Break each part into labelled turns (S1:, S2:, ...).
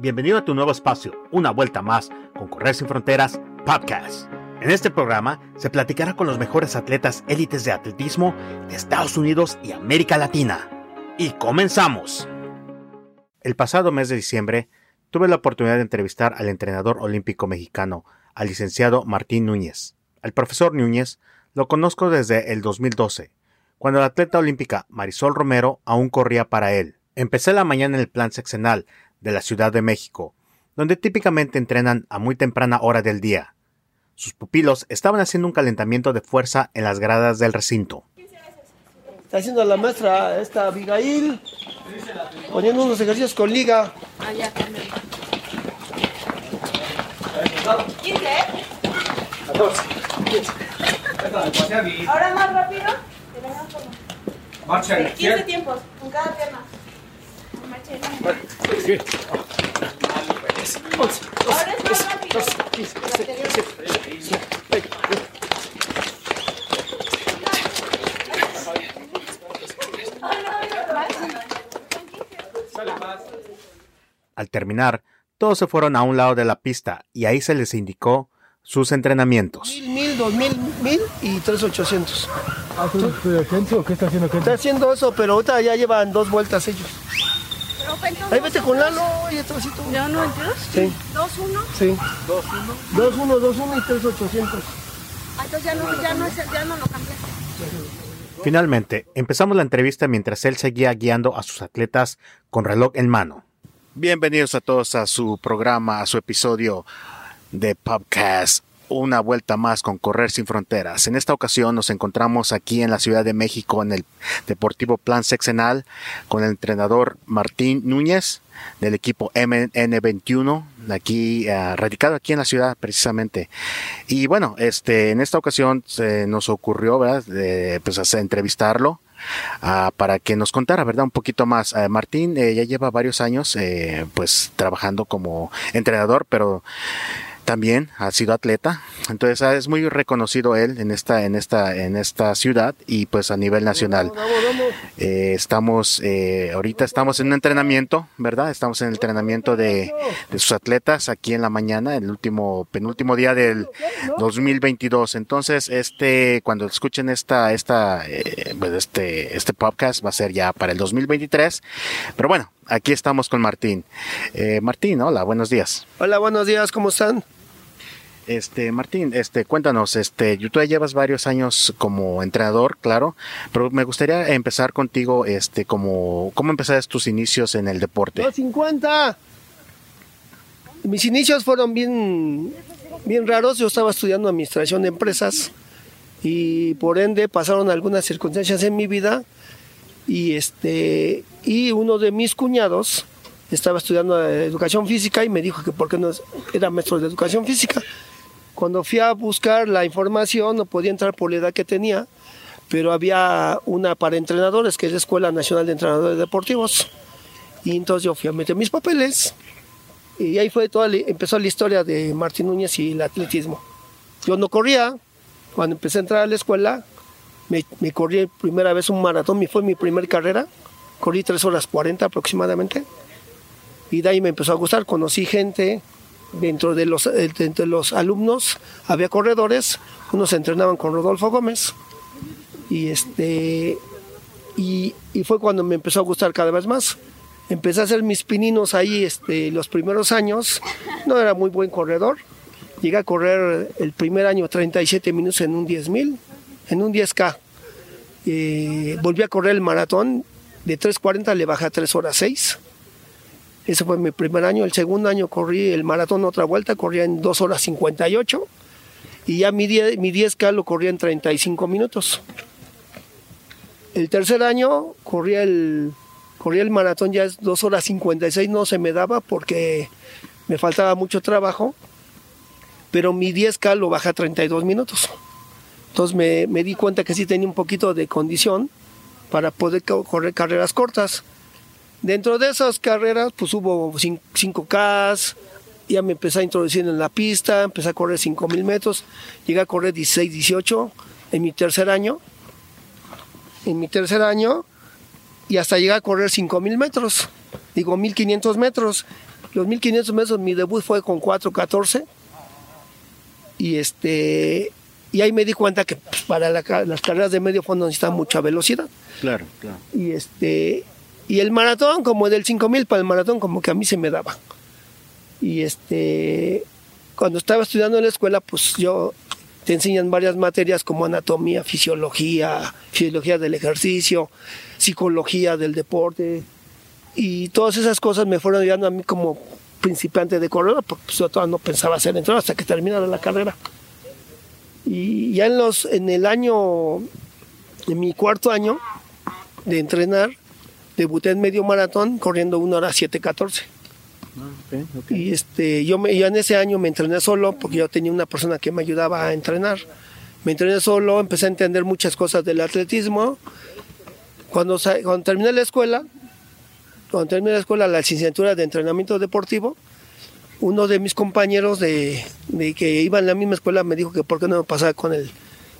S1: Bienvenido a tu nuevo espacio, una vuelta más con Correr sin Fronteras Podcast. En este programa se platicará con los mejores atletas élites de atletismo de Estados Unidos y América Latina. Y comenzamos. El pasado mes de diciembre tuve la oportunidad de entrevistar al entrenador olímpico mexicano, al licenciado Martín Núñez. Al profesor Núñez lo conozco desde el 2012, cuando la atleta olímpica Marisol Romero aún corría para él. Empecé la mañana en el plan seccional de la Ciudad de México, donde típicamente entrenan a muy temprana hora del día. Sus pupilos estaban haciendo un calentamiento de fuerza en las gradas del recinto.
S2: Está haciendo la maestra esta Abigail, poniendo unos ejercicios con liga.
S3: Allá, 15. Ahora más rápido.
S4: Marcha a la
S3: 15
S4: izquierda.
S3: tiempos con cada pierna.
S1: Al terminar, todos se fueron a un lado de la pista y ahí se les indicó sus entrenamientos.
S2: Mil, mil, dos mil, mil y tres ochocientos.
S5: ¿De Kenzo o qué está haciendo Kenzo?
S2: Está haciendo eso, pero ahorita ya llevan dos vueltas ellos. Ahí vete con Lalo, oye, trocito.
S3: ¿Ya 92?
S2: Sí,
S3: 2-1.
S2: sí. Dos, uno, dos, uno y tres ochocientos.
S3: Ah, Entonces ya no, ya no, es- ya no lo cambiaste.
S1: Finalmente, empezamos la entrevista mientras él seguía guiando a sus atletas con reloj en mano. Bienvenidos a todos a su programa, a su episodio de podcast. Una vuelta más con Correr sin Fronteras. En esta ocasión nos encontramos aquí en la Ciudad de México en el Deportivo Plan Sexenal con el entrenador Martín Núñez del equipo MN21, aquí eh, radicado aquí en la ciudad precisamente. Y bueno, este en esta ocasión se nos ocurrió, ¿verdad? Pues hacer, entrevistarlo ah, para que nos contara, ¿verdad? Un poquito más. Eh, Martín eh, ya lleva varios años, pues trabajando como entrenador, pero también ha sido atleta, entonces ah, es muy reconocido él en esta en esta en esta ciudad y pues a nivel nacional. Eh, estamos, eh, ahorita estamos en un entrenamiento, ¿verdad? Estamos en el entrenamiento de, de sus atletas aquí en la mañana, el último, penúltimo día del 2022. Entonces, este, cuando escuchen esta, esta, eh, pues, este, este podcast va a ser ya para el 2023. Pero bueno, aquí estamos con Martín. Eh, Martín, hola, buenos días.
S2: Hola, buenos días, ¿cómo están?
S1: Este, Martín, este, cuéntanos, este, tú ya llevas varios años como entrenador, claro, pero me gustaría empezar contigo, este, como, ¿cómo empezaste tus inicios en el deporte?
S2: 250. Mis inicios fueron bien, bien raros. Yo estaba estudiando administración de empresas y por ende pasaron algunas circunstancias en mi vida y este y uno de mis cuñados estaba estudiando educación física y me dijo que por qué no era maestro de educación física. Cuando fui a buscar la información no podía entrar por la edad que tenía, pero había una para entrenadores que es la Escuela Nacional de Entrenadores Deportivos. Y entonces yo fui a meter mis papeles y ahí fue toda, empezó la historia de Martín Núñez y el atletismo. Yo no corría, cuando empecé a entrar a la escuela, me, me corrí primera vez un maratón, fue mi primera carrera, corrí 3 horas 40 aproximadamente, y de ahí me empezó a gustar, conocí gente, dentro de los, eh, los alumnos había corredores, unos entrenaban con Rodolfo Gómez, y este y, y fue cuando me empezó a gustar cada vez más. Empecé a hacer mis pininos ahí este, los primeros años. No era muy buen corredor. Llegué a correr el primer año 37 minutos en un 10.000, en un 10K. Eh, volví a correr el maratón. De 3.40 le bajé a 3 horas 6. Ese fue mi primer año. El segundo año corrí el maratón otra vuelta, corría en 2 horas 58. Y ya mi 10, mi 10K lo corría en 35 minutos. El tercer año corría el, el maratón ya es 2 horas 56, no se me daba porque me faltaba mucho trabajo, pero mi 10K lo bajé a 32 minutos. Entonces me, me di cuenta que sí tenía un poquito de condición para poder co- correr carreras cortas. Dentro de esas carreras, pues hubo 5K, ya me empecé a introducir en la pista, empecé a correr 5000 metros, llegué a correr 16, 18 en mi tercer año. En mi tercer año, y hasta llegué a correr 5000 metros, digo 1500 metros. los 1500 metros mi debut fue con 4.14 y este y ahí me di cuenta que pues, para la las carreras de medio fondo necesitan mucha velocidad
S1: Claro, claro.
S2: y este y el maratón como del 5000 para el maratón como que a mí se me daba. Y este cuando estaba estudiando en la escuela pues yo te enseñan varias materias como anatomía fisiología fisiología del ejercicio psicología del deporte. Y todas esas cosas me fueron ayudando a mí como principiante de corredor porque pues, yo todavía no pensaba ser entrenador hasta que terminara la carrera. Y ya en los en el año en mi cuarto año de entrenar, debuté en medio maratón corriendo 1 hora 7.14. Y este, yo me, ya en ese año me entrené solo porque yo tenía una persona que me ayudaba a entrenar. Me entrené solo, empecé a entender muchas cosas del atletismo. Cuando, cuando terminé la escuela, cuando terminé la escuela, la licenciatura de entrenamiento deportivo, uno de mis compañeros de, de que iba en la misma escuela me dijo que por qué no me pasaba con el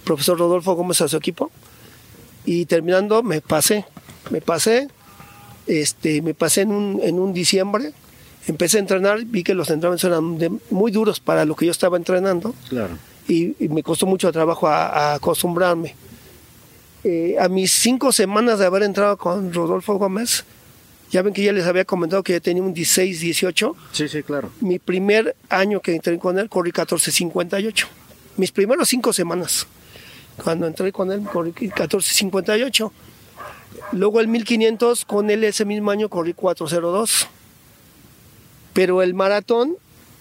S2: profesor Rodolfo Gómez a su equipo y terminando me pasé, me pasé, este, me pasé en un, en un diciembre, empecé a entrenar, vi que los entrenamientos eran de- muy duros para lo que yo estaba entrenando
S1: Claro.
S2: y, y me costó mucho trabajo a, a acostumbrarme. Eh, a mis cinco semanas de haber entrado con Rodolfo Gómez, ya ven que ya les había comentado que yo tenía un 16, 18,
S1: Sí, sí, claro.
S2: mi primer año que entré con él corrí 14.58. Mis primeros cinco semanas. Cuando entré con él corrí 14.58. Luego el 1500 con él ese mismo año corrí 4.02. Pero el maratón,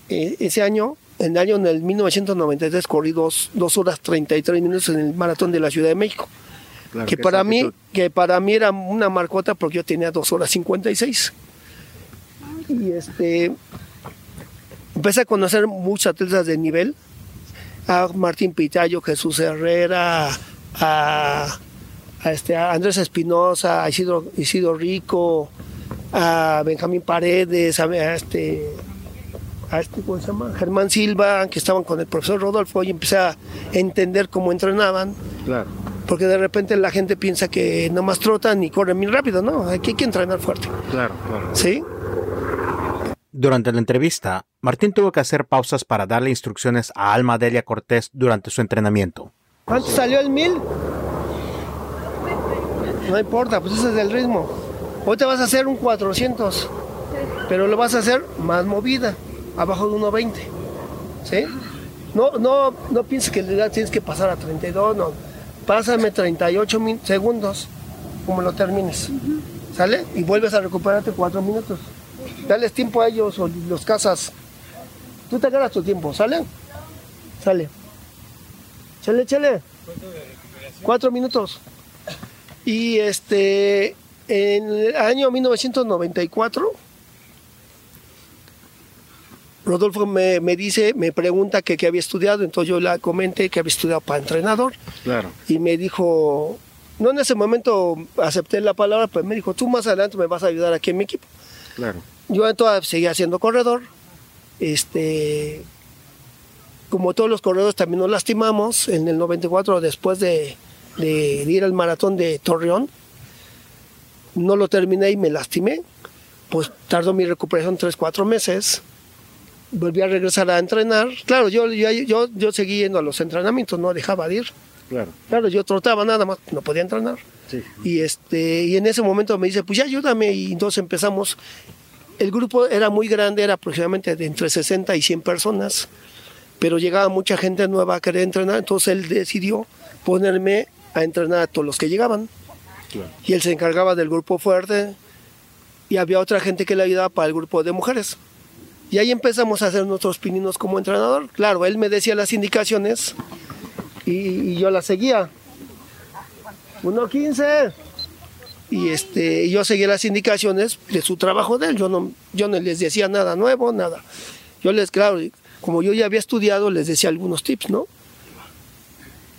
S2: eh, ese año, en el año en el 1993 corrí 2 horas 33 minutos en el maratón de la Ciudad de México.
S1: claro
S2: que
S1: esa
S2: para mí
S1: actitud.
S2: que para mí era una marcota porque yo tenía 2 horas 56 y este empecé a conocer muchos atletas de nivel a Martín Pitayo Jesús Herrera a, a este a Andrés Espinosa a Isidro, Isidro Rico a Benjamín Paredes a, a este a este, ¿cómo se llama? Germán Silva, que estaban con el profesor Rodolfo, y empecé a entender cómo entrenaban,
S1: Claro.
S2: porque de repente la gente piensa que nomás trotan y corren bien rápido, ¿no? Aquí hay que entrenar fuerte,
S1: Claro, claro.
S2: ¿sí?
S1: Durante la entrevista, Martín tuvo que hacer pausas para darle instrucciones a Alma Delia Cortés durante su entrenamiento.
S2: ¿Cuánto salió el mil? No importa, pues ese es el ritmo. Hoy te vas a hacer un 400, pero lo vas a hacer más movida, abajo de 1.20. ¿Sí? No, no, no pienses que tienes que pasar a 32, no. Pásame 38 min- segundos, como lo termines. ¿Sale? Y vuelves a recuperarte 4 minutos. Dales tiempo a ellos o los cazas. Tú te ganas tu tiempo, ¿sale? Sale. Chale, chale. Cuatro minutos. Y este, en el año 1994, Rodolfo me, me dice, me pregunta que qué había estudiado, entonces yo la comenté que había estudiado para entrenador
S1: Claro.
S2: y me dijo, no en ese momento acepté la palabra, pero me dijo, tú más adelante me vas a ayudar aquí en mi equipo.
S1: Claro.
S2: Yo entonces seguía siendo corredor. Este, como todos los corredores también nos lastimamos en el 94 después de, de ir al maratón de Torreón. No lo terminé y me lastimé. Pues tardó mi recuperación 3, 4 meses. Volví a regresar a entrenar. Claro, yo, yo, yo, yo seguí yendo a los entrenamientos, no dejaba de ir.
S1: Claro.
S2: Claro, yo trotaba nada más, no podía entrenar.
S1: Sí.
S2: Y este y en ese momento me dice, pues ya ayúdame y entonces empezamos. El grupo era muy grande, era aproximadamente de entre 60 y 100 personas, pero llegaba mucha gente nueva a querer entrenar, entonces él decidió ponerme a entrenar a todos los que llegaban.
S1: Claro.
S2: Y él se encargaba del grupo fuerte y había otra gente que le ayudaba para el grupo de mujeres. Y ahí empezamos a hacer nuestros pininos como entrenador. Claro, él me decía las indicaciones y, y yo las seguía. 1.15. Y este, y yo seguía las indicaciones de su trabajo de él. Yo no, yo no les decía nada nuevo, nada. Yo les, claro, como yo ya había estudiado, les decía algunos tips, ¿no?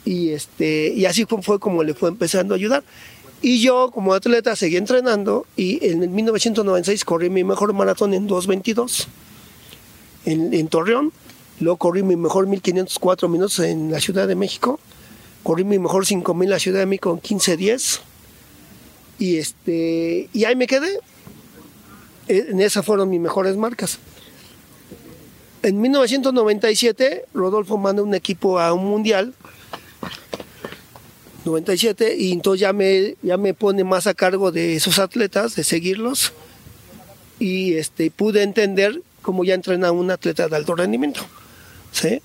S2: Y, este, y así fue, como le fue empezando a ayudar. Y yo, como atleta, seguí entrenando y en el 1996 corrí mi mejor maratón en 2.22 en, Torreón. Luego corrí mi mejor 1504 minutos en la Ciudad de México. Corrí mi mejor 5000 en la Ciudad de México en 15.10. Y, este, y ahí me quedé. En esas fueron mis mejores marcas. En 1997, Rodolfo manda un equipo a un mundial. 97, y entonces ya me, ya me pone más a cargo de esos atletas, de seguirlos. Y este, pude entender cómo ya entrena un atleta de alto rendimiento. ¿sí?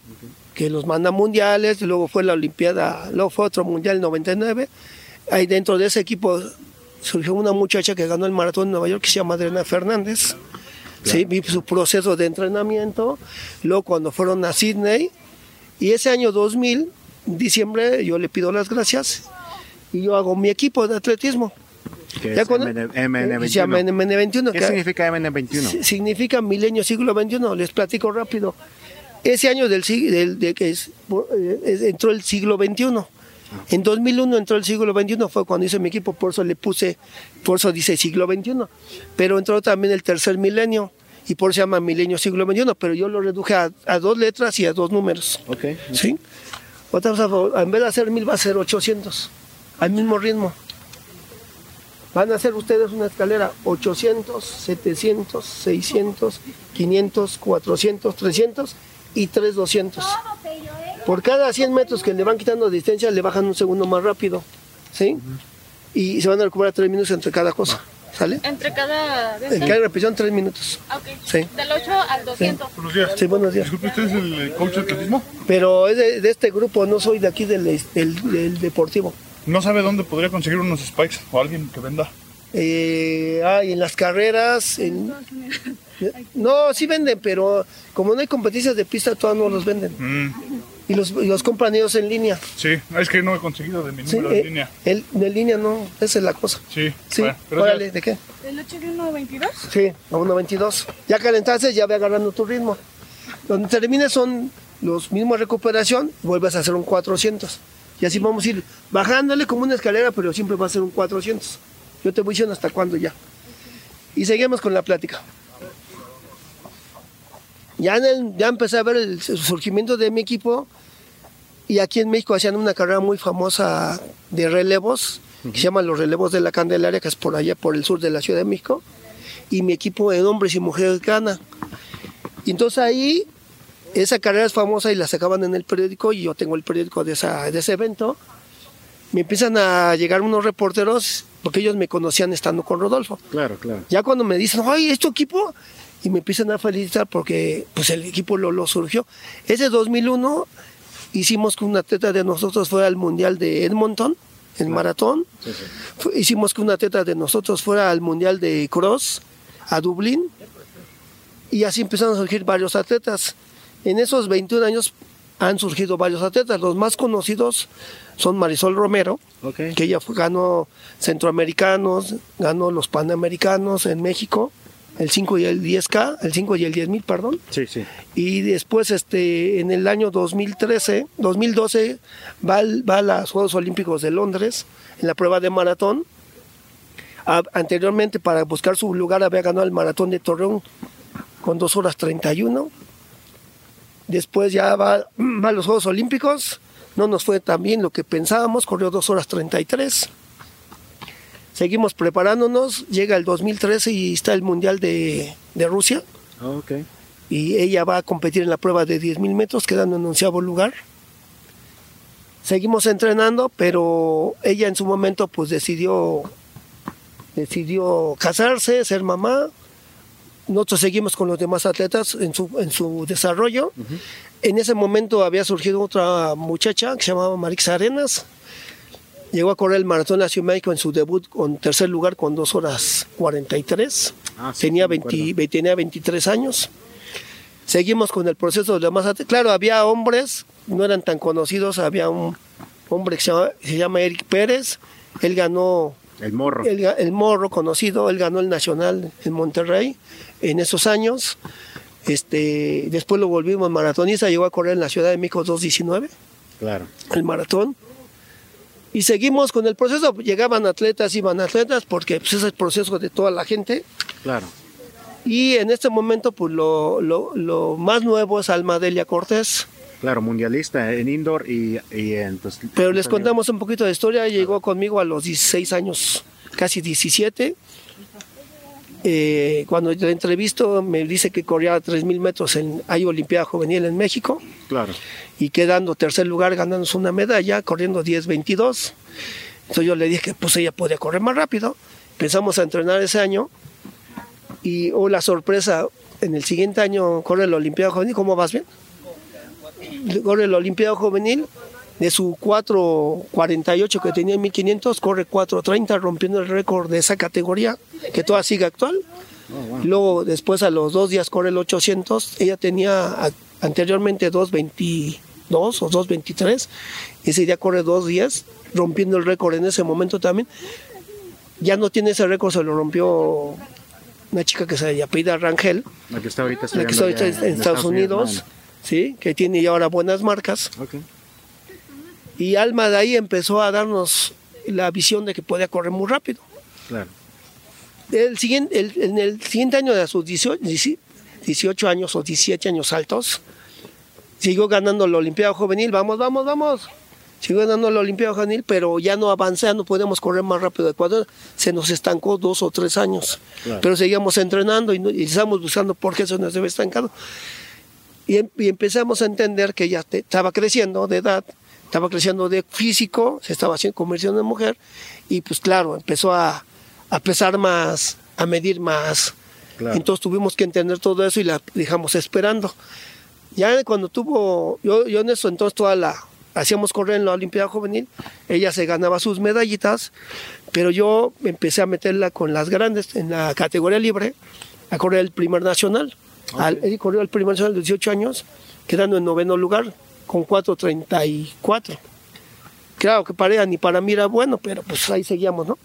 S2: Que los manda a mundiales, y luego fue la Olimpiada, luego fue otro mundial en 99. Ahí dentro de ese equipo surgió una muchacha que ganó el maratón en Nueva York que se llama Adriana Fernández. Sí, vi su proceso de entrenamiento. Luego cuando fueron a Sydney, y ese año 2000, en diciembre, yo le pido las gracias y yo hago mi equipo de atletismo.
S1: Que
S2: Ya
S1: es
S2: con-
S1: MN,
S2: eh, se llama MN21.
S1: ¿Qué
S2: que-
S1: significa MN21?
S2: si- significa milenio siglo XXI. Les platico rápido. Ese año del, sig- del- de que es- eh, entró el siglo XXI. En 2001 entró el siglo XXI, fue cuando hice mi equipo, por eso le puse, por eso dice siglo XXI. Pero entró también el tercer milenio y por eso se llama milenio siglo XXI, pero yo lo reduje a, a dos letras y a dos números.
S1: Ok.
S2: ¿Sí? Otra en vez de hacer mil va a ser 800, al mismo ritmo. Van a hacer ustedes una escalera 800, 700, 600, 500, 400, 300 y 3200. Por cada 100 metros que le van quitando distancia, le bajan un segundo más rápido. ¿Sí? Y se van a recuperar 3 minutos entre cada cosa. ¿Sale?
S3: Entre cada.
S2: En cada repetición 3 minutos.
S3: Ah, ok.
S2: Sí.
S3: Del 8 al 200.
S4: Buenos días.
S2: Sí, buenos días.
S4: Disculpe, ¿usted es el coach de atletismo?
S2: Pero es de, de este grupo, no soy de aquí del, del- del deportivo.
S4: ¿No sabe dónde podría conseguir unos spikes o alguien que venda?
S2: Eh, ah, y en las carreras. en- no, sí venden, pero como no hay competencias de pista, todavía no los venden.
S4: Mm,
S2: Y los, y los compran ellos en línea.
S4: sí, es que no he conseguido de mi
S2: Sí,
S4: número
S2: eh,
S4: en línea.
S2: el- de línea no, esa es la cosa.
S4: Sí,
S2: Sí,
S4: bueno,
S2: órale, ¿de qué?
S3: ¿Del 8 de 1.22?
S2: Sí, a 1.22. Ya calentaste, ya ve agarrando tu ritmo. Donde termines son los mismos recuperación, vuelves a hacer un 400. Y así vamos a ir bajándole como una escalera, pero siempre va a ser un 400. Yo te voy diciendo hasta cuándo ya. Y seguimos con la plática. Ya, en el- ya empecé a ver el surgimiento de mi equipo y aquí en México hacían una carrera muy famosa de relevos, que se llama los relevos de la Candelaria, que es por allá, por el sur de la Ciudad de México y mi equipo de hombres y mujeres gana. Y entonces ahí, esa carrera es famosa y la sacaban en el periódico y yo tengo el periódico de, esa, de ese evento. Me empiezan a llegar unos reporteros porque ellos me conocían estando con Rodolfo.
S1: Claro, claro.
S2: Ya cuando me dicen, ay, ¿es tu equipo? Y me empiezan a felicitar porque pues el equipo lo, lo surgió. Ese 2001 hicimos que un atleta de nosotros fuera al Mundial de Edmonton, en maratón. Hicimos que un atleta de nosotros fuera al Mundial de Cross, a Dublín. Y así empezaron a surgir varios atletas. En esos 21 años han surgido varios atletas. Los más conocidos son Marisol Romero, que ella fue- ganó centroamericanos, ganó los panamericanos en México, el 5 y el 10K, el 5 y el 10 mil, perdón.
S1: Sí, sí.
S2: Y después, este, en el año 2013, 2012, va, al- va a los Juegos Olímpicos de Londres en la prueba de maratón. A- anteriormente, para buscar su lugar, había ganado el maratón de Torreón con 2 horas 31. Después ya va, va a los Juegos Olímpicos. No nos fue tan bien lo que pensábamos, corrió 2 horas 33. Seguimos preparándonos, llega el 2013 y está el Mundial de, de Rusia
S1: Ok.
S2: y ella va a competir en la prueba de 10.000 metros, quedando en onceavo lugar. Seguimos entrenando, pero ella en su momento pues decidió, decidió casarse, ser mamá. Nosotros seguimos con los demás atletas en su, en su desarrollo. En ese momento había surgido otra muchacha que se llamaba Marix Arenas. Llegó a correr el maratón de la Ciudad de México en su debut con tercer lugar con 2 horas 43.
S1: Ah, sí,
S2: tenía,
S1: sí, me
S2: 20
S1: acuerdo.
S2: ve- tenía 23 años. Seguimos con el proceso de los atletas. Claro, había hombres, no eran tan conocidos. Había un hombre que se llama, se llama Eric Pérez. Él ganó
S1: El morro.
S2: el morro conocido, él ganó el nacional en Monterrey en esos años. Este, después lo volvimos maratonista, llegó a correr en la Ciudad de México 219,
S1: Claro.
S2: el maratón. Y seguimos con el proceso, llegaban atletas, iban atletas, porque pues, es el proceso de toda la gente.
S1: Claro.
S2: Y en este momento, pues lo, lo- lo más nuevo es Alma Delia Cortés.
S1: Claro, mundialista en indoor y, y en... pues,
S2: Pero les contamos un poquito de historia. Llegó conmigo a los 16 años, casi 17. Eh, cuando le entrevisto me dice que corría 3.000 metros en hay Olimpiada Juvenil en México
S1: Claro.
S2: y quedando tercer lugar ganándose una medalla, corriendo 10.22. Entonces yo le dije que pues ella podía correr más rápido. Empezamos a entrenar ese año y oh, la sorpresa, en el siguiente año corre la Olimpiada Juvenil. ¿Cómo vas bien? Corre la Olimpiada Juvenil. De su 4.48 que tenía en 1500, corre 4.30, rompiendo el récord de esa categoría, que todavía sigue actual. Luego, después a los dos días corre el 800. Ella tenía anteriormente 2.22 o 2.23. Ese día corre dos días, rompiendo el récord en ese momento también. Ya no tiene ese récord, se lo rompió una chica que se apellida Rangel,
S1: La que está ahorita
S2: la que está ahorita en Estados Unidos, sí, que tiene ya ahora buenas marcas.
S1: no, no. Ok.
S2: Y Alma de ahí empezó a darnos la visión de que podía correr muy rápido.
S1: Claro.
S2: El siguiente, el- en el siguiente año de sus 18, 18 años o 17 años altos, siguió ganando la Olimpiada Juvenil. Vamos, vamos, vamos. Siguió ganando la Olimpiada Juvenil, pero ya no avanzé, ya no podemos correr más rápido de cuatro. Se nos estancó dos o tres años.
S1: Claro.
S2: Pero seguíamos entrenando y, no- y estábamos buscando por qué se nos había estancado. Y, em- y empezamos a entender que te- estaba creciendo de edad, estaba creciendo de físico, se estaba haciendo conversión en mujer, y pues claro, empezó a, a pesar más, a medir más.
S1: Claro.
S2: Entonces tuvimos que entender todo eso y la dejamos esperando. Ya cuando tuvo, yo, yo en eso entonces toda la, hacíamos correr en la Olimpiada Juvenil, ella se ganaba sus medallitas, pero yo empecé a meterla con las grandes en la categoría libre, a correr el primer nacional. Al, él corrió el primer nacional de 18 años, quedando en noveno lugar, con 4.34. Claro que para ni para mí era bueno, pero pues ahí seguíamos, ¿no?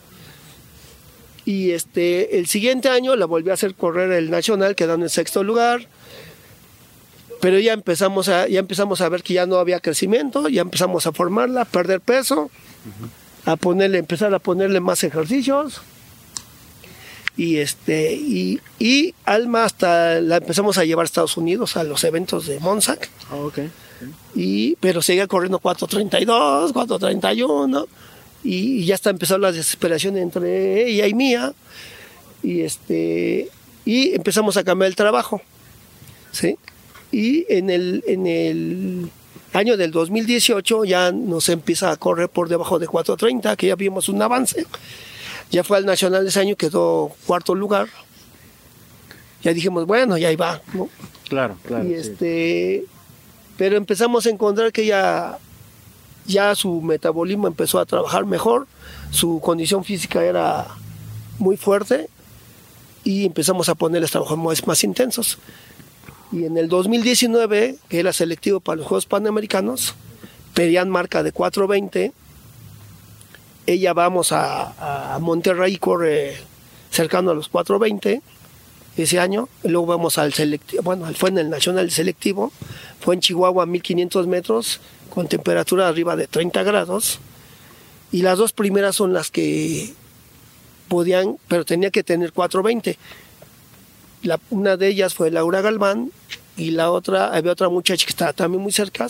S2: Y este, el siguiente año la volví a hacer correr el nacional, quedando en sexto lugar. Pero ya empezamos a, ya empezamos a ver que ya no había crecimiento, ya empezamos a formarla, a perder peso, a ponerle, empezar a ponerle más ejercicios. Y este, y, y Alma hasta la empezamos a llevar a Estados Unidos a los eventos de Monsac.
S1: Ah, ok.
S2: Y, pero seguía corriendo 4.32, 4.31 y, y ya está empezando la desesperación entre ella y mía y este y empezamos a cambiar el trabajo ¿sí? y en el, en el año del 2018 ya nos empieza a correr por debajo de 4.30 que ya vimos un avance ya fue al nacional ese año quedó cuarto lugar ya dijimos bueno ya ahí va ¿no?
S1: Claro, claro.
S2: y
S1: sí.
S2: Pero empezamos a encontrar que ya ya su metabolismo empezó a trabajar mejor su condición física era muy fuerte y empezamos a ponerles trabajos más, más intensos. Y en el 2019 que era selectivo para los Juegos Panamericanos pedían marca de 420 ella vamos a, a Monterrey corre cercano a los 420 ese año. Luego vamos al selectivo, bueno, fue en el Nacional Selectivo, fue en Chihuahua a 1500 metros, con temperatura arriba de 30 grados. Y las dos primeras son las que podían, pero tenía que tener 420. La, una de ellas fue Laura Galván y la otra, había otra muchacha que estaba también muy cerca.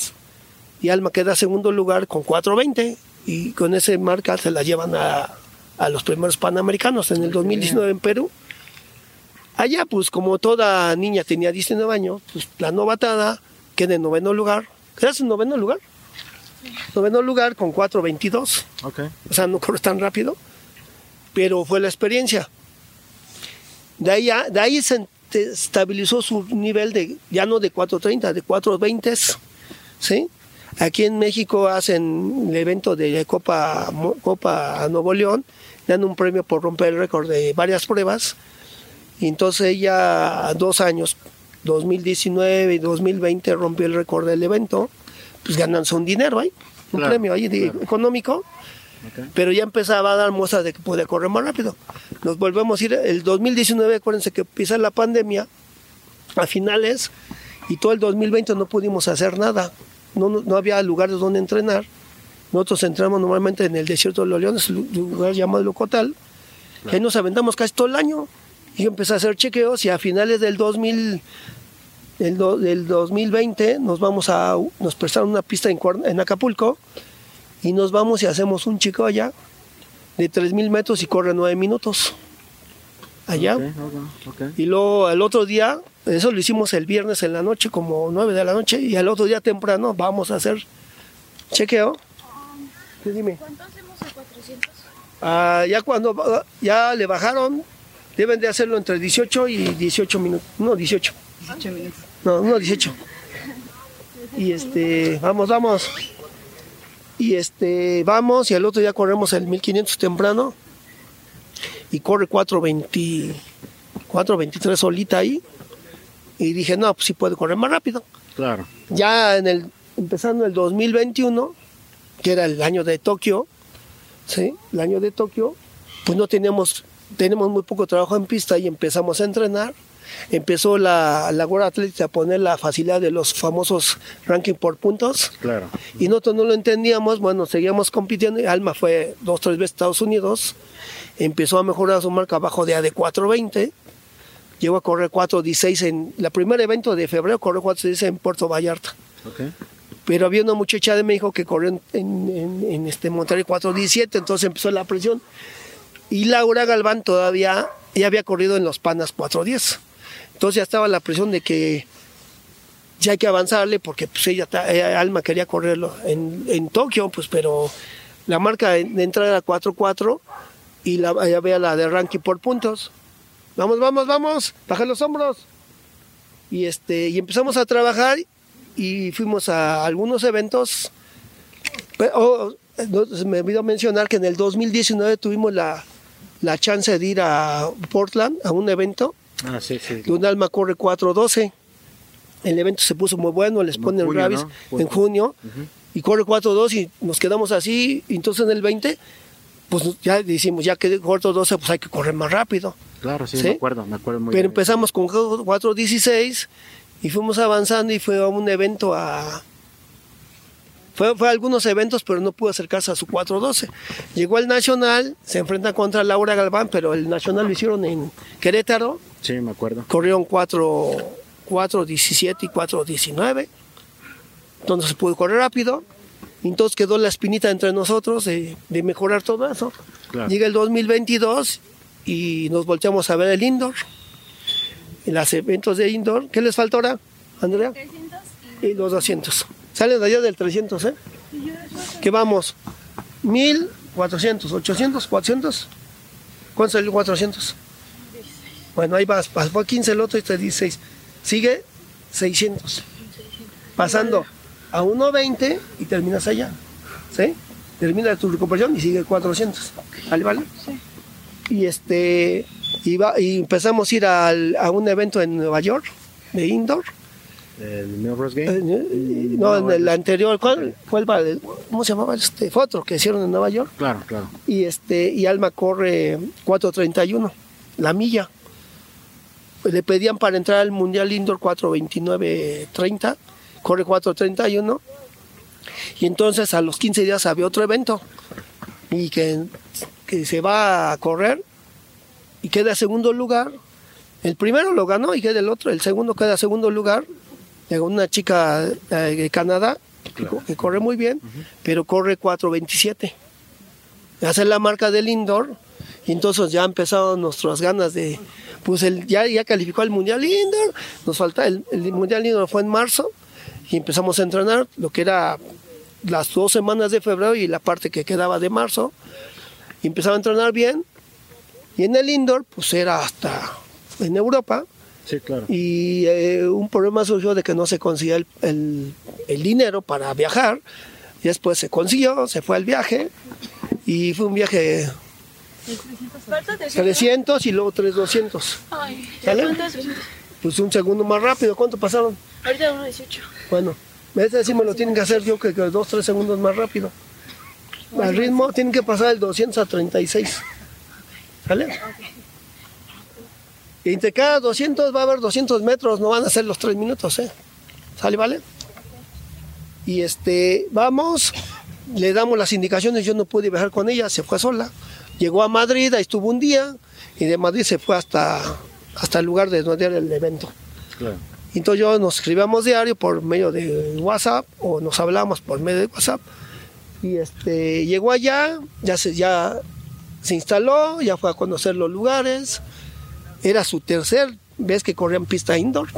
S2: Y Alma queda segundo lugar con 420 y con ese marca se la llevan a, a los primeros panamericanos en el 2019 en Perú. Allá, pues como toda niña tenía 19 años, pues la novatada queda en noveno lugar. ¿Quedas en noveno lugar? Noveno lugar con 4.22.
S1: Ok.
S2: O sea, no corres tan rápido, pero fue la experiencia. De ahí, ya- de ahí se estabilizó su nivel de ya no de 4.30, de 4.20. ¿sí? Aquí en México hacen el evento de Copa, Copa Nuevo León, dan un premio por romper el récord de varias pruebas. Y entonces ella, dos años, 2019 y 2020, rompió el récord del evento, pues ganándose un dinero ahí, un
S1: Claro,
S2: premio ahí de-
S1: claro.
S2: económico, pero ya empezaba a dar muestras de que podía correr más rápido. Nos volvemos a ir, el 2019, acuérdense que empieza la pandemia a finales y todo el 2020 no pudimos hacer nada, no, no, no había lugares donde entrenar. Nosotros entramos normalmente en el desierto de los Leones, lu- lugar llamado Locotal, y ahí nos aventamos casi todo el año. Y yo empecé a hacer chequeos y a finales del 2000, del, do- del 2020 nos vamos a, nos prestaron una pista en, en Acapulco y nos vamos y hacemos un chico allá de 3.000 metros y corre 9 minutos. allá. Y luego el otro día, eso lo hicimos el viernes en la noche, como 9 de la noche, y el otro día temprano vamos a hacer chequeo. Sí, dime.
S3: ¿Cuánto hacemos a 400?
S2: Ah, ya cuando ya le bajaron, deben de hacerlo entre 18 y 18 minutos. No, 18.
S3: 8 minutos.
S2: No, no, 18. Y este, vamos, vamos. Y este, vamos, y el otro día corremos el 1500 temprano. Y corre 420, 423 solita ahí. Y dije, no, pues sí puede correr más rápido.
S1: Claro.
S2: Ya en el, empezando el 2021, que era el año de Tokio, ¿sí? El año de Tokio, pues no teníamos, tenemos muy poco trabajo en pista y empezamos a entrenar. Empezó la, la World Athletics a poner la facilidad de los famosos ranking por puntos.
S1: Claro.
S2: Y nosotros no lo entendíamos, bueno, seguíamos compitiendo. Alma fue dos, tres veces a Estados Unidos. Empezó a mejorar su marca abajo de A de 420. Llegó a correr 4.16 en la primer evento de febrero, corrió 4.16 en Puerto Vallarta.
S1: Ok.
S2: Pero había una muchacha de México que corrió en, en- en- en este Monterrey 4.17, entonces empezó la presión. Y Laura Galván todavía, ella había corrido en los Panas 4.10. Entonces ya estaba la presión de que ya hay que avanzarle porque pues ella, ella, Alma quería correrlo en, en Tokio, pues pero la marca de entrada era 4.4 y la, ella veía la de ranking por puntos. Vamos, vamos, vamos, baja los hombros. Y, este, y empezamos a trabajar y fuimos a algunos eventos. Pe- oh, se me olvidó mencionar que en el 2019 tuvimos la, la chance de ir a Portland a un evento
S1: Ah, sí, sí.
S2: de un alma corre 412. El evento se puso muy bueno, les ponen
S1: junio,
S2: Ravis
S1: ¿no?
S2: en junio y corre 4-2 y nos quedamos así. Y entonces en el 20, pues ya decimos, ya que corto 12, pues hay que correr más rápido.
S1: Claro, sí,
S2: ¿Sí?
S1: me acuerdo, me acuerdo muy
S2: Pero
S1: bien.
S2: empezamos con 4.16 y fuimos avanzando y fue a un evento a... Fue, fue a algunos eventos, pero no pudo acercarse a su 4.12. Llegó al Nacional, se enfrenta contra Laura Galván, pero el Nacional lo hicieron en Querétaro,
S1: Sí, me acuerdo.
S2: corrieron 4, 4.17 y 4.19. Entonces se pudo correr rápido. Entonces quedó la espinita entre nosotros de, de mejorar todo eso.
S1: Claro.
S2: Llega el 2022 y nos volteamos a ver el indoor. En los eventos de indoor. ¿Qué les falta ahora, Andrea?
S3: 300
S2: Y los 200. Salen de allá del 300, ¿eh? ¿Qué vamos? 1400, 800, 400. ¿Cuánto salió 400? Bueno, ahí vas, vas, fue 15 el otro y te 16. Sigue 600. Pasando a 1.20 y terminas allá. ¿Sí? Termina tu recuperación y sigue 400. ¿Vale, vale? Y este y, va- y empezamos a ir al- a un evento en Nueva York de indoor.
S1: El
S2: Eh,
S1: Game.
S2: eh, No, en el anterior, ¿cuál, cuál va? ¿Cómo se llamaba? Este, fue otro que hicieron en Nueva York.
S1: Claro, claro.
S2: Y este y Alma corre 4.31, la milla. Le pedían para entrar al Mundial Indoor 4.29.30, corre 4.31. Y entonces a los 15 días había otro evento y que, que se va a correr y queda segundo lugar. El primero lo ganó y queda el otro, el segundo queda segundo lugar. Una chica eh, de Canadá que, co- que corre muy bien, pero corre 4.27 hacer la marca del indoor y entonces ya empezaron nuestras ganas de pues el, ya, ya calificó al mundial indoor nos falta el, el mundial indoor fue en marzo y empezamos a entrenar lo que era las dos semanas de febrero y la parte que quedaba de marzo y empezaba a entrenar bien y en el indoor pues era hasta en Europa
S1: Sí, claro.
S2: y eh, un problema surgió de que no se conseguía el, el- el dinero para viajar. Y después se consiguió, se fue al viaje y fue un viaje
S3: Falta 300.
S2: 300 y luego 3200.
S3: Ay,
S2: ¿Sale?
S3: ¿cuánto es 300?
S2: Pues un segundo más rápido. ¿Cuánto pasaron?
S3: Ahorita 1.18.
S2: Bueno, ese sí me lo tienen que hacer yo que, que dos, tres segundos más rápido. Al ritmo tienen que pasar el 200 a 36. ¿Sale? Y entre cada 200 va a haber 200 metros, no van a ser los 3 minutos, ¿eh? ¿Sale, vale? Y este, vamos, le damos las indicaciones, yo no pude viajar con ella, se fue sola. Llegó a Madrid, ahí estuvo un día, y de Madrid se fue hasta, hasta el lugar de donde era el evento.
S1: claro.
S2: Entonces yo nos escribíamos diario por medio de WhatsApp o nos hablamos por medio de WhatsApp. Y este llegó allá, ya se, ya se instaló, ya fue a conocer los lugares, Era su tercer vez que corría en pista indoor.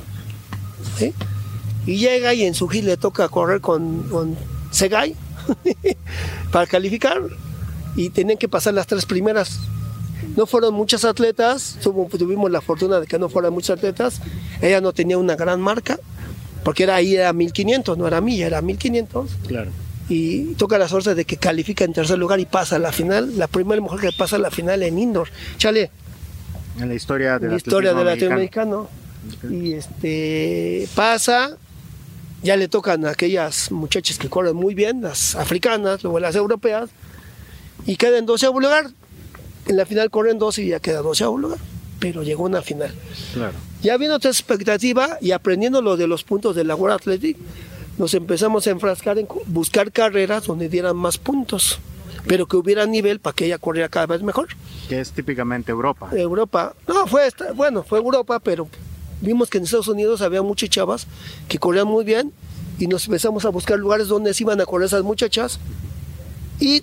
S2: ¿sí? Y llega y en su hit le toca correr con, con Segai para calificar. Y tenían que pasar las tres primeras. No fueron muchas atletas, tuvimos la fortuna de que no fueran muchas atletas. Ella no tenía una gran marca, porque era ahí era 1500, no era milla, era 1500
S1: Claro.
S2: y toca la suerte de que califica en tercer lugar y pasa a la final, la primera mujer que pasa a la final en indoor. Chale,
S1: En la historia de
S2: la historia del latinoamericano. Y este pasa, ya le tocan a aquellas muchachas que corren muy bien, las africanas, luego las europeas, y queda en doceavo lugar. En la final corren 12 y ya queda doceavo lugar, pero llegó una final.
S1: Claro.
S2: Ya viendo otra expectativa y aprendiendo lo de los puntos de la World Athletic, nos empezamos a enfrascar en buscar carreras donde dieran más puntos, pero que hubiera nivel para que ella corriera cada vez mejor.
S1: Que es típicamente Europa.
S2: Europa, no, fue esta- bueno, fue Europa, pero vimos que en Estados Unidos había muchas chavas que corrían muy bien y nos empezamos a buscar lugares donde se iban a correr esas muchachas. Y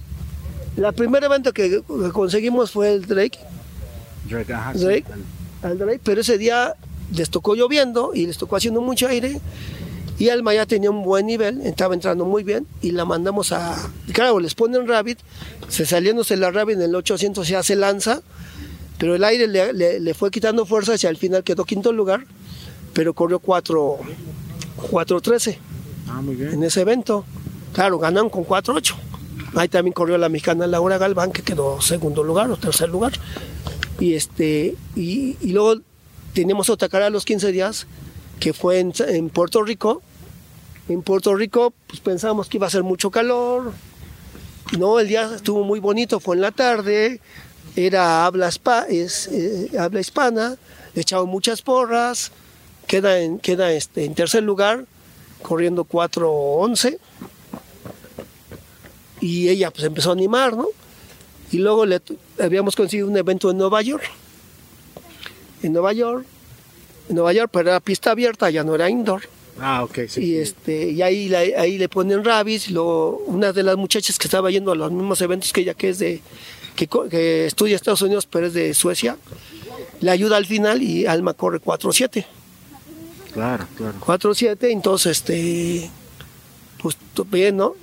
S2: la primer evento que, conseguimos fue el Drake,
S1: Drake, ajá, sí.
S2: Drake, al Drake, pero ese día les tocó lloviendo y les tocó haciendo mucho aire. Y Alma ya tenía un buen nivel, estaba entrando muy bien y la mandamos a. Claro, les ponen Rabbit, se saliéndose la Rabbit en el 800 ya se lanza, pero el aire le, le- le fue quitando fuerzas y al final quedó quinto lugar, pero corrió 4 4.13
S1: Ah, muy bien.
S2: en ese evento. Claro, ganaron con 4-8. Ahí también corrió la mexicana Laura Galván, que quedó segundo lugar o tercer lugar. Y, este, y, y luego teníamos otra cara a los 15 días, que fue en, en Puerto Rico. En Puerto Rico, pues pensábamos que iba a ser mucho calor. No, el día estuvo muy bonito, fue en la tarde, era habla, spa- eh, hispana, le echaban muchas porras, queda en, queda este, en tercer lugar, corriendo 4.11 y ella pues empezó a animar, ¿no? Y luego le, habíamos conseguido un evento en Nueva York. En Nueva York, en Nueva York, pero era pista abierta, ya no era indoor.
S1: Ah, ok, sí.
S2: y este y ahí, la- ahí le ponen rabbits, y luego una de las muchachas que estaba yendo a los mismos eventos que ella, que es de, que, que estudia en Estados Unidos, pero es de Suecia, le ayuda al final y Alma corre 4-7.
S1: Claro, claro.
S2: 4-7, entonces, este, pues bien, ¿no?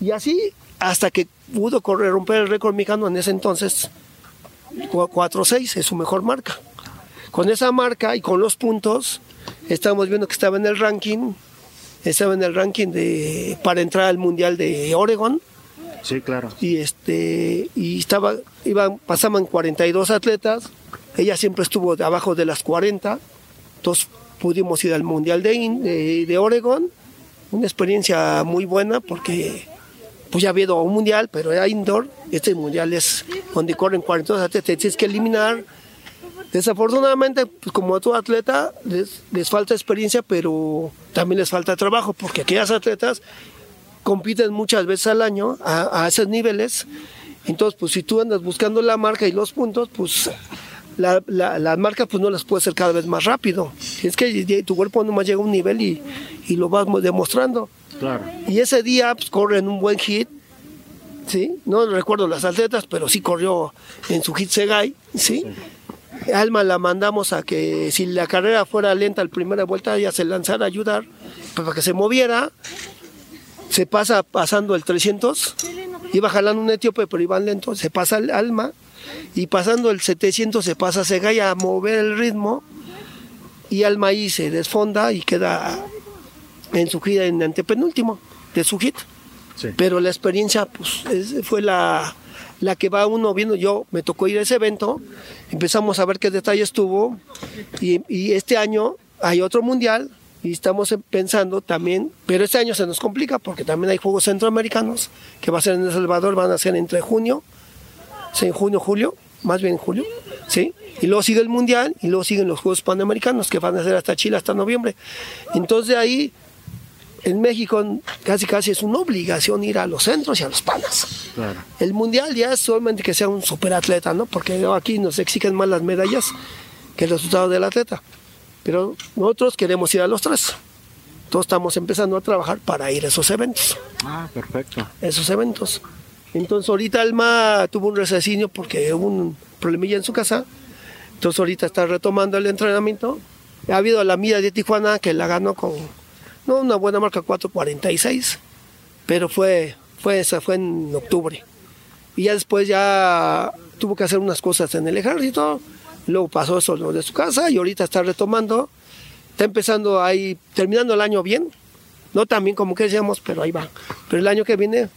S2: Y así, hasta que pudo correr, romper el récord mexicano en ese entonces, cu- 4-6 es su mejor marca. Con esa marca y con los puntos, estamos viendo que estaba en el ranking, estaba en el ranking de, para entrar al Mundial de Oregon,
S1: Sí, claro.
S2: y este y estaba iban pasaban 42 atletas ella siempre estuvo abajo de las 40 entonces pudimos ir al mundial de, de, de Oregon. Una experiencia muy buena porque pues ya había ido a un mundial pero era indoor. Este mundial es donde corren 42 atletas tienes que eliminar desafortunadamente pues como todo atleta les, les falta experiencia pero también les falta trabajo porque aquellas atletas compiten muchas veces al año a, a esos niveles. Entonces, pues si tú andas buscando la marca y los puntos, pues la, la, las marcas pues no las puedes hacer cada vez más rápido. Es que tu cuerpo nomás llega a un nivel y, y lo vas mo- demostrando.
S1: Claro.
S2: Y ese día pues, corren un buen hit, ¿sí? No recuerdo las atletas, pero sí corrió en su hit Segai, ¿sí? Alma la mandamos a que si la carrera fuera lenta la primera vuelta, ella se lanzara a ayudar pues, para que se moviera. Se pasa pasando el 300, iba jalando un etíope, pero iban lento, se pasa el Alma, y pasando el 700 se pasa a Segai a mover el ritmo, y Alma ahí se desfonda y queda en su gira en antepenúltimo de su hit.
S1: Sí.
S2: Pero la experiencia pues, es- fue la, la que va uno viendo. Yo me tocó ir a ese evento, empezamos a ver qué detalles tuvo y, este año hay otro mundial y estamos pensando también, pero este año se nos complica porque también hay Juegos Centroamericanos que va a ser en El Salvador, van a ser entre junio, en junio, julio, más bien en julio, ¿sí? Y luego sigue el Mundial y luego siguen los Juegos Panamericanos que van a ser hasta Chile, hasta noviembre. Entonces de ahí en México casi casi es una obligación ir a los centros y a los panas.
S1: Claro.
S2: El mundial ya es solamente que sea un superatleta, ¿no? Porque aquí nos exigen más las medallas que el resultado del atleta. Pero nosotros queremos ir a los tres. Todos estamos empezando a trabajar para ir a esos eventos.
S1: Ah, perfecto.
S2: Esos eventos. Entonces ahorita Alma tuvo un recesinio porque hubo un problemilla en su casa. Entonces ahorita está retomando el entrenamiento. Ha habido la milla de Tijuana que la ganó con no una buena marca 4.46, pero fue, fue, esa fue en octubre. Y ya después ya tuvo que hacer unas cosas en el ejército, luego pasó eso de su casa y ahorita está retomando. Está empezando ahí, terminando el año bien, no tan bien como queríamos, pero ahí va. Pero el año que viene,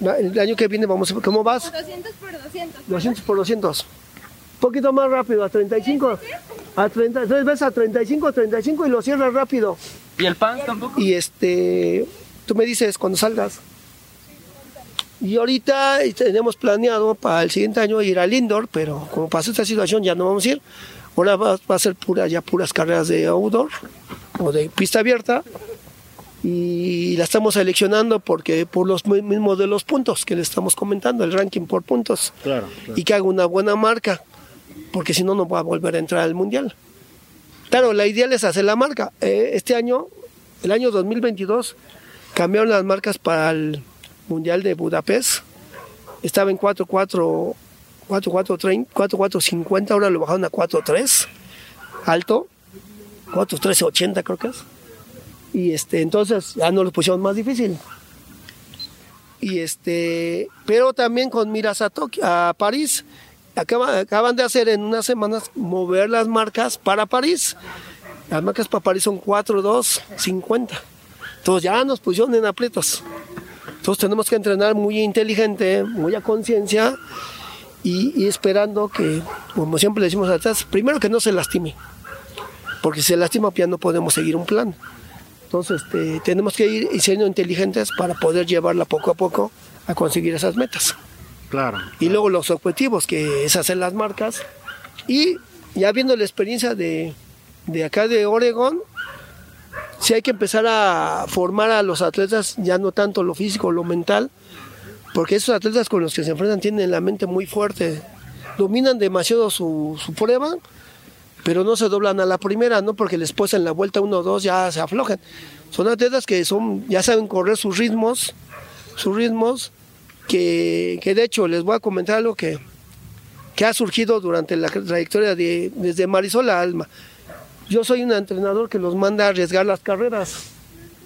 S2: el año que viene vamos a ver cómo vas.
S3: 200 por 200.
S2: 200 por 200. Un poquito más rápido, a 35. A 30, entonces ves a 35, 35 y lo cierras rápido.
S6: ¿Y el pan tampoco?
S2: Y este, tú me dices cuando salgas. Y ahorita tenemos planeado para el siguiente año ir al indoor, pero como pasó esta situación ya no vamos a ir. Ahora va, va a ser pura, ya puras carreras de outdoor o de pista abierta. Y la estamos seleccionando porque por los mi- mismos de los puntos que le estamos comentando, el ranking por puntos.
S1: Claro,
S2: Y que haga una buena marca, porque si no, no va a volver a entrar al mundial. Claro, la ideal es hacer la marca. Eh, este año, el año 2022, cambiaron las marcas para el Mundial de Budapest. Estaba en 4-4, 4-4-30, 4-4-50, ahora lo bajaron a 4-3, alto, 4-3-80 creo que es. Y este, entonces ya no lo pusieron más difícil. Y este, pero también con miras a, a París, acaba- acaban de hacer en unas semanas mover las marcas para París. Las marcas para París son 4, 2, 50. Entonces ya nos pusieron en aprietos. Entonces tenemos que entrenar muy inteligente, muy a conciencia y, y esperando que, como siempre le decimos atrás, primero que no se lastime. Porque si se lastima, pues ya no podemos seguir un plan. Entonces este, tenemos que ir siendo inteligentes para poder llevarla poco a poco a conseguir esas metas.
S1: Claro.
S2: Y luego los objetivos, que es hacer las marcas. Y ya viendo la experiencia de, de acá de Oregón, sí hay que empezar a formar a los atletas, ya no tanto lo físico, lo mental, porque esos atletas con los que se enfrentan tienen la mente muy fuerte, dominan demasiado su, su prueba, pero no se doblan a la primera, no porque les en la vuelta 1 o 2 ya se aflojan. Son atletas que son, ya saben correr sus ritmos, sus ritmos, que, que de hecho les voy a comentar algo que, que ha surgido durante la trayectoria de, desde Marisol a Alma. Yo soy un entrenador que los manda a arriesgar las carreras.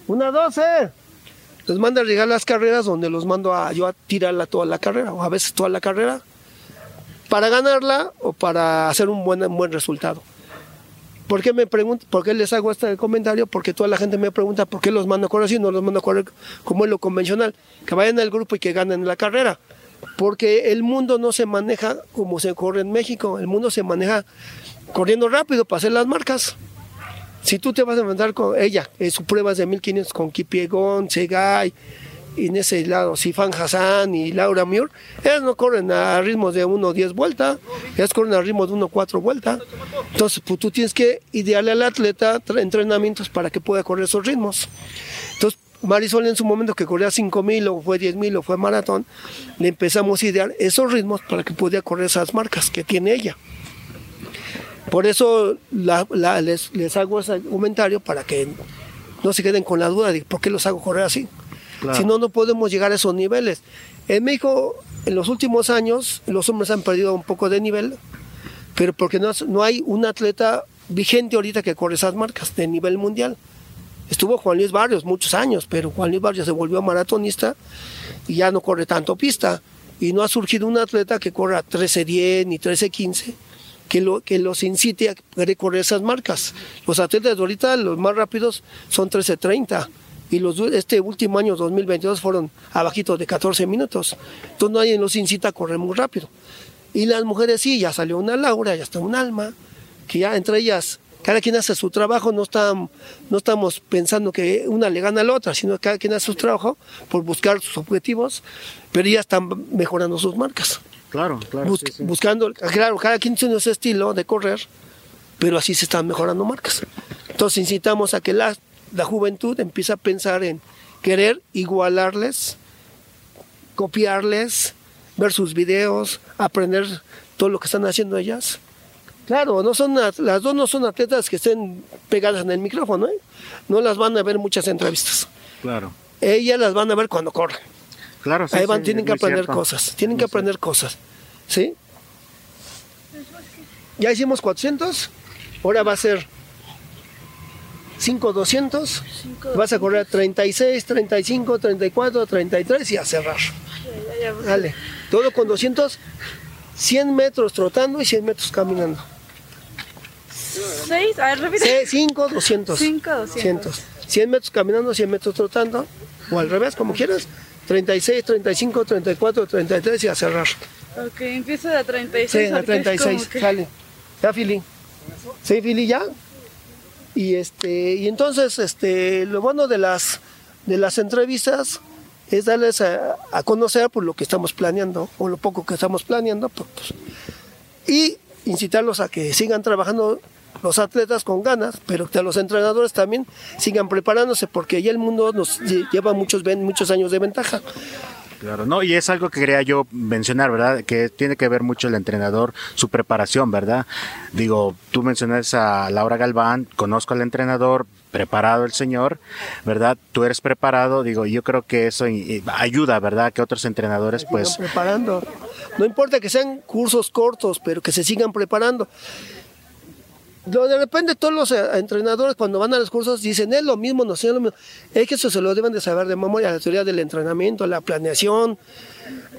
S2: Una 12. Los manda a arriesgar las carreras donde los mando a yo a tirarla toda la carrera, o a veces toda la carrera, para ganarla o para hacer un buen, un buen resultado. ¿Por qué me por qué les hago este comentario? Porque toda la gente me pregunta por qué los mando a correr así, no los mando a correr como es lo convencional, que vayan al grupo y que ganen la carrera. Porque el mundo no se maneja como se corre en México, el mundo se maneja corriendo rápido para hacer las marcas. Si tú te vas a enfrentar con ella, en sus pruebas de 1500 con Kipiegon, Segay, Inés lado Sifan Hassan y Laura Muir, ellas no corren a ritmos de 1.10 vuelta, ellas corren a ritmos de 1.4 vuelta. Entonces, pues tú tienes que idearle al atleta entrenamientos para que pueda correr esos ritmos. Entonces, Marisol en su momento que corría 5000 o fue 10000 o fue maratón, le empezamos a idear esos ritmos para que pudiera correr esas marcas que tiene ella. Por eso les, les hago ese comentario para que no se queden con la duda de por qué los hago correr así. Si no, no podemos llegar a esos niveles. En México, en los últimos años, los hombres han perdido un poco de nivel, pero porque no, no hay un atleta vigente ahorita que corre esas marcas de nivel mundial. Estuvo Juan Luis Barrios muchos años, pero Juan Luis Barrios se volvió maratonista y ya no corre tanto pista. Y no ha surgido un atleta que corra 13.10 ni 13.15 que, lo, que los incite a querer correr esas marcas. Los atletas de ahorita, los más rápidos, son 13.30 y los este último año, 2022, fueron abajito de 14 minutos. Entonces nadie los incita a correr muy rápido. Y las mujeres sí, ya salió una Laura, ya está un Alma, que ya entre ellas, cada quien hace su trabajo, no, están, no estamos pensando que una le gana a la otra, sino que cada quien hace su trabajo por buscar sus objetivos, pero ya están mejorando sus marcas.
S1: Claro, claro.
S2: Bus-
S1: sí, sí.
S2: Buscando, claro, cada quien tiene ese estilo de correr, pero así se están mejorando marcas. Entonces incitamos a que la, la juventud empiece a pensar en querer igualarles, copiarles, ver sus videos, aprender todo lo que están haciendo ellas. Claro, no son las dos no son atletas que estén pegadas en el micrófono, ¿eh? no las van a ver muchas entrevistas.
S1: Claro.
S2: Ellas las van a ver cuando corren.
S1: Claro, sí,
S2: Ahí van,
S1: sí,
S2: tienen que aprender
S1: cierto.
S2: cosas, tienen que
S1: cierto.
S2: aprender cosas, ¿sí? Ya hicimos 400, ahora va a ser 5 200,
S3: Cinco,
S2: vas a correr 36, 35, 34, 33 y a cerrar. Dale, todo con 200, 100 metros trotando y 100 metros caminando.
S3: Seis, a ver, repite.
S2: 5, 200.
S3: Cinco, doscientos.
S2: 100 metros caminando, 100 metros trotando, o al revés, como quieras. 36, 35, 34, 33 y a cerrar.
S3: Ok, empieza de 36.
S2: Sí, a
S3: porque es
S2: 36,
S3: como que-
S2: sale. Ya, Fili. Sí, Fili, ya. Y este, y entonces, este, lo bueno de las de las entrevistas es darles a, conocer por lo que estamos planeando, o lo poco que estamos planeando, pues, pues, y incitarlos a que sigan trabajando los atletas con ganas, pero que los entrenadores también sigan preparándose, porque ya el mundo nos lle- lleva muchos, muchos años de ventaja.
S1: Claro, no, y es algo que quería yo mencionar, ¿verdad? Que tiene que ver mucho el entrenador, su preparación, ¿verdad? Digo, tú mencionas a Laura Galván, conozco al entrenador, preparado el señor, ¿verdad? Tú eres preparado, digo, yo creo que eso ayuda, ¿verdad? Que otros entrenadores, pues,
S2: preparando. No importa que sean cursos cortos, pero que se sigan preparando. De repente todos los eh, entrenadores cuando van a los cursos dicen, es lo mismo, no sé, es lo mismo. Es que eso se lo deben de saber de memoria, la teoría del entrenamiento, la planeación,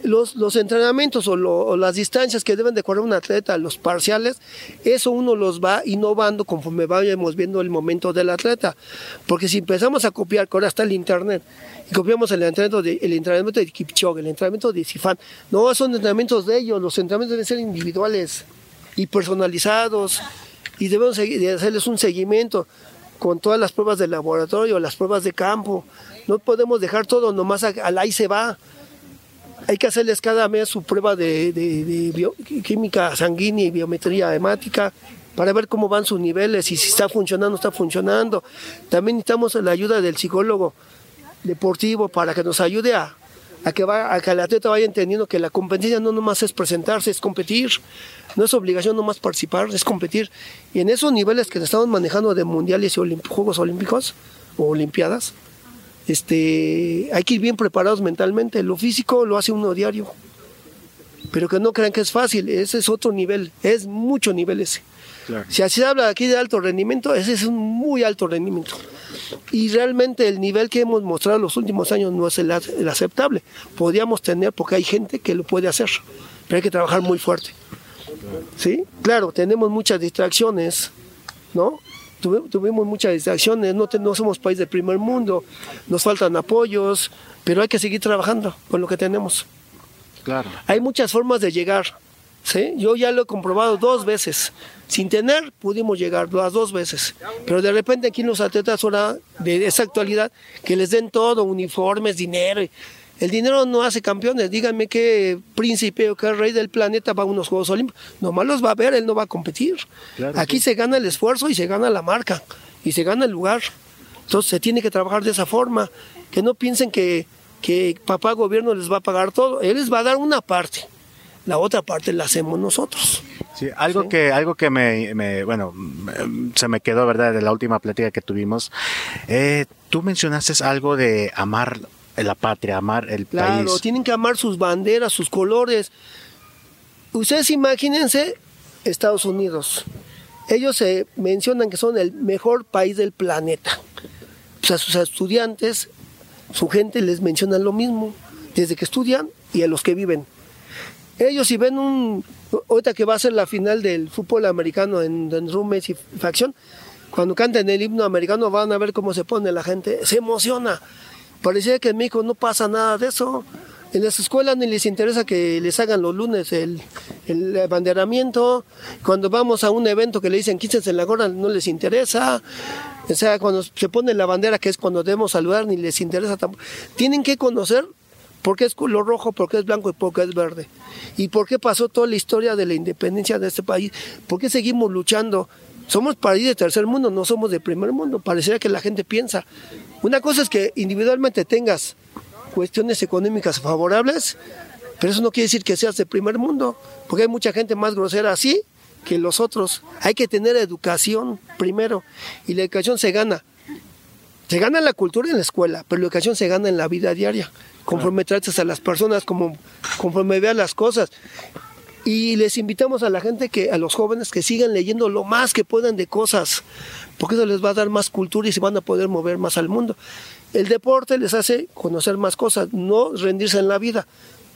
S2: los, los entrenamientos o, lo- las distancias que deben de correr un atleta, los parciales, eso uno los va innovando conforme vayamos viendo el momento del atleta. Porque si empezamos a copiar, que ahora está el internet, y copiamos el entrenamiento de, el entrenamiento de Kipchoge, el entrenamiento de Sifan, no son entrenamientos de ellos, los entrenamientos deben ser individuales y personalizados y debemos hacerles un seguimiento con todas las pruebas de laboratorio, las pruebas de campo. No podemos dejar todo nomás al ahí se va. Hay que hacerles cada mes su prueba de, química sanguínea y biometría hemática para ver cómo van sus niveles y si está funcionando está funcionando. También necesitamos la ayuda del psicólogo deportivo para que nos ayude a, a que, va, a que el atleta vaya entendiendo que la competencia no nomás es presentarse, es competir. No es obligación nomás participar, es competir. Y en esos niveles que estamos manejando de mundiales y Juegos Olímpicos o Olimpiadas, este, hay que ir bien preparados mentalmente. Lo físico lo hace uno diario. Pero que no crean que es fácil, ese es otro nivel, es mucho nivel ese.
S1: Claro.
S2: Si así se habla aquí de alto rendimiento, ese es un muy alto rendimiento. Y realmente el nivel que hemos mostrado en los últimos años no es el, aceptable. Podríamos tener, porque hay gente que lo puede hacer, pero hay que trabajar muy fuerte. ¿Sí? Claro, tenemos muchas distracciones, ¿no? Tuvimos muchas distracciones, no, te- no somos país del primer mundo, nos faltan apoyos, pero hay que seguir trabajando con lo que tenemos.
S1: claro.
S2: Hay muchas formas de llegar. ¿Sí? Yo ya lo he comprobado dos veces. Sin tener, pudimos llegar las dos veces. Pero de repente aquí los atletas ahora de esa actualidad, que les den todo, uniformes, dinero. El dinero no hace campeones. Díganme qué príncipe o qué rey del planeta va a unos Juegos Olímpicos. Nomás los va a ver, él no va a competir.
S1: Claro,
S2: aquí se gana el esfuerzo y se gana la marca. Y se gana el lugar. Entonces se tiene que trabajar de esa forma. Que no piensen que, que papá gobierno les va a pagar todo. Él les va a dar una parte. La otra parte la hacemos nosotros.
S1: Sí, algo que algo que me, me- bueno se me quedó verdad de la última plática que tuvimos. Eh, tú mencionaste algo de amar la patria, amar el
S2: Claro,
S1: país.
S2: tienen que amar sus banderas, sus colores. Ustedes imagínense Estados Unidos. Ellos se mencionan que son el mejor país del planeta. Pues a sus estudiantes, su gente les menciona lo mismo, desde que estudian y a los que viven. Ellos si ven un, ahorita que va a ser la final del fútbol americano en, en Rumes y Facción, cuando canten el himno americano van a ver cómo se pone la gente, se emociona. Parecía que en México no pasa nada de eso. En las escuelas ni les interesa que les hagan los lunes el, el abanderamiento. Cuando vamos a un evento que le dicen quítense en la gorra, no les interesa. O sea, cuando se pone la bandera, que es cuando debemos saludar, ni les interesa tampoco. Tienen que conocer por qué es color rojo, por qué es blanco y por qué es verde. Y por qué pasó toda la historia de la independencia de este país. ¿Por qué seguimos luchando? Somos país de tercer mundo, no somos de primer mundo. Parecería que la gente piensa. Una cosa es que individualmente tengas cuestiones económicas favorables, pero eso no quiere decir que seas de primer mundo, porque hay mucha gente más grosera así que los otros. Hay que tener educación primero, y la educación se gana. Se gana la cultura en la escuela, pero la educación se gana en la vida diaria, conforme tratas a las personas, como, conforme veas las cosas. Y les invitamos a la gente que, a los jóvenes que sigan leyendo lo más que puedan de cosas, porque eso les va a dar más cultura y se van a poder mover más al mundo. El deporte les hace conocer más cosas, no rendirse en la vida.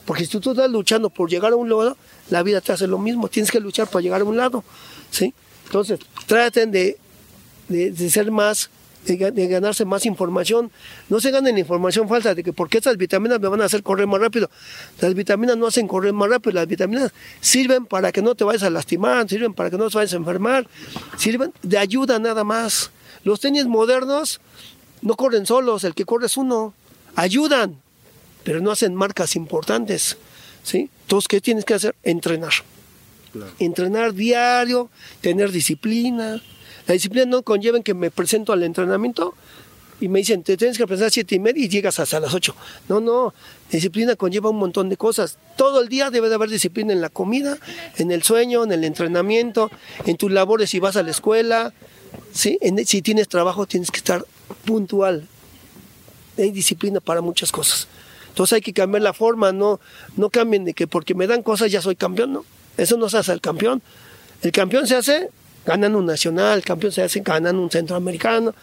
S2: Porque si tú estás luchando por llegar a un lado, la vida te hace lo mismo. Tienes que luchar para llegar a un lado. ¿sí? Entonces, traten de, de, de ser más de, ga- de ganarse más información. No se ganen información falsa de que porque estas vitaminas me van a hacer correr más rápido. Las vitaminas no hacen correr más rápido, las vitaminas sirven para que no te vayas a lastimar, sirven para que no te vayas a enfermar, sirven de ayuda nada más. Los tenis modernos no corren solos, el que corre es uno. Ayudan, pero no hacen marcas importantes. ¿sí? Entonces, ¿qué tienes que hacer? Entrenar. Entrenar diario, tener disciplina. La disciplina no conlleva en que me presento al entrenamiento y me dicen, te tienes que presentar a siete y media y llegas hasta las 8. No, no, disciplina conlleva un montón de cosas. Todo el día debe de haber disciplina en la comida, en el sueño, en el entrenamiento, en tus labores si vas a la escuela. ¿sí? En- si tienes trabajo tienes que estar puntual. Hay disciplina para muchas cosas. Entonces hay que cambiar la forma, no, no cambien de que porque me dan cosas ya soy campeón, no. Eso no se hace el campeón. El campeón se hace ganando un nacional, el campeón se hace ganando un centroamericano,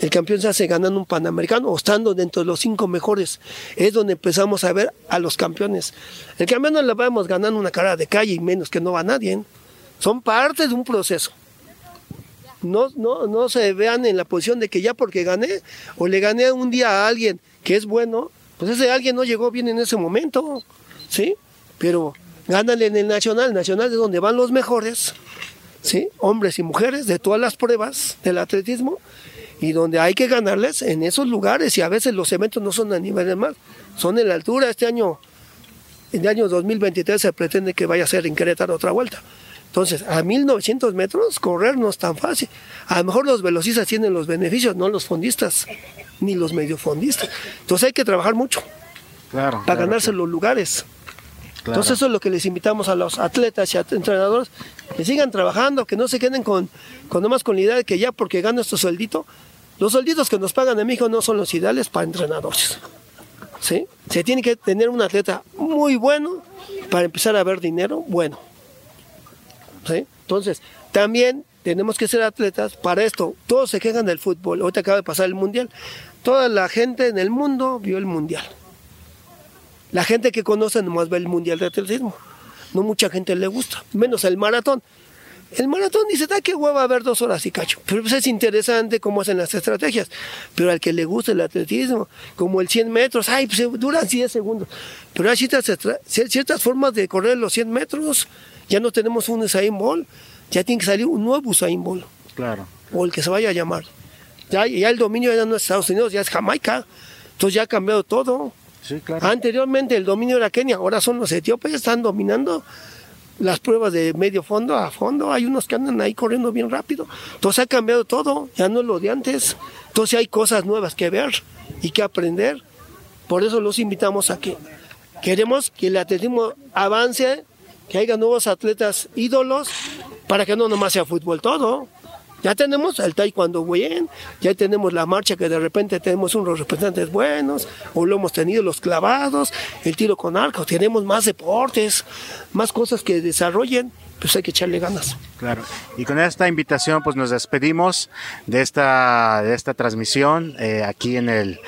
S2: el campeón se hace ganando un panamericano o estando dentro de los cinco mejores. Es donde empezamos a ver a los campeones. El campeón no le vamos ganando una carrera de calle y menos que no va nadie. ¿eh? Son parte de un proceso. No, no, no se vean en la posición de que ya porque gané o le gané un día a alguien que es bueno, pues ese alguien no llegó bien en ese momento, ¿sí? Pero gánale en el nacional, nacional es donde van los mejores, ¿sí? Hombres y mujeres de todas las pruebas del atletismo y donde hay que ganarles en esos lugares y a veces los eventos no son a niveles más, son en la altura. Este año, en el año 2023 se pretende que vaya a ser en Querétaro otra vuelta. Entonces, a 1900 metros correr no es tan fácil. A lo mejor los velocistas tienen los beneficios, no los fondistas, ni los mediofondistas. Entonces hay que trabajar mucho
S1: Claro.
S2: para
S1: claro,
S2: ganarse
S1: claro,
S2: los lugares. Entonces eso es lo que les invitamos a los atletas y a entrenadores, que sigan trabajando, que no se queden con, con nomás con la idea de que ya porque gano este sueldito, los suelditos que nos pagan en México no son los ideales para entrenadores. ¿sí? Se tiene que tener un atleta muy bueno para empezar a ver dinero bueno. ¿sí? Entonces, también tenemos que ser atletas para esto. Todos se quejan del fútbol. Ahorita acaba de pasar el mundial. Toda la gente en el mundo vio el mundial. La gente que conoce nomás ve el mundial de atletismo. No mucha gente le gusta, menos el maratón. El maratón dice, da qué hueva a ver dos horas y cacho. Pero pues es interesante cómo hacen las estrategias. Pero al que le gusta el atletismo, como el 100 metros, ay, pues duran 10 segundos. Pero hay ciertas, ciertas formas de correr los 100 metros. Ya no tenemos un Usain Bolt, ya tiene que salir un nuevo Usain Bolt
S1: Claro.
S2: o el que se vaya a llamar. Ya, ya el dominio ya no es Estados Unidos, ya es Jamaica. Entonces ya ha cambiado todo. Anteriormente el dominio era Kenia, ahora son los etíopes, están dominando las pruebas de medio fondo a fondo. Hay unos que andan ahí corriendo bien rápido. Entonces ha cambiado todo, ya no es lo de antes. Entonces hay cosas nuevas que ver y que aprender. Por eso los invitamos a que queremos que el atletismo avance, que haya nuevos atletas ídolos, para que no nomás sea fútbol todo. Ya tenemos el taekwondo bien, ya tenemos la marcha que de repente tenemos unos representantes buenos, o lo hemos tenido los clavados, el tiro con arco, tenemos más deportes, más cosas que desarrollen, pues hay que echarle ganas.
S1: Claro. Y con esta invitación, pues nos despedimos de esta, de esta transmisión eh, aquí en el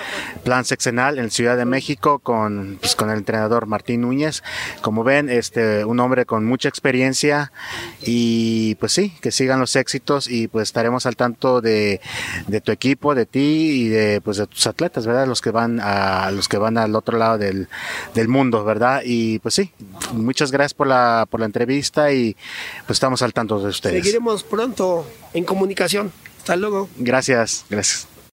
S1: Plan Sexenal en Ciudad de México con, pues, con el entrenador Martín Núñez. Como ven, este, un hombre con mucha experiencia y pues sí, que sigan los éxitos y pues estaremos al tanto de, de tu equipo, de ti y de, pues, de tus atletas, ¿verdad? Los que van a, los que van al otro lado del, del mundo, ¿verdad? Y pues sí, muchas gracias por la, por la entrevista y pues estamos al tanto de ustedes.
S2: Seguiremos pronto en comunicación. Hasta luego.
S1: Gracias, gracias.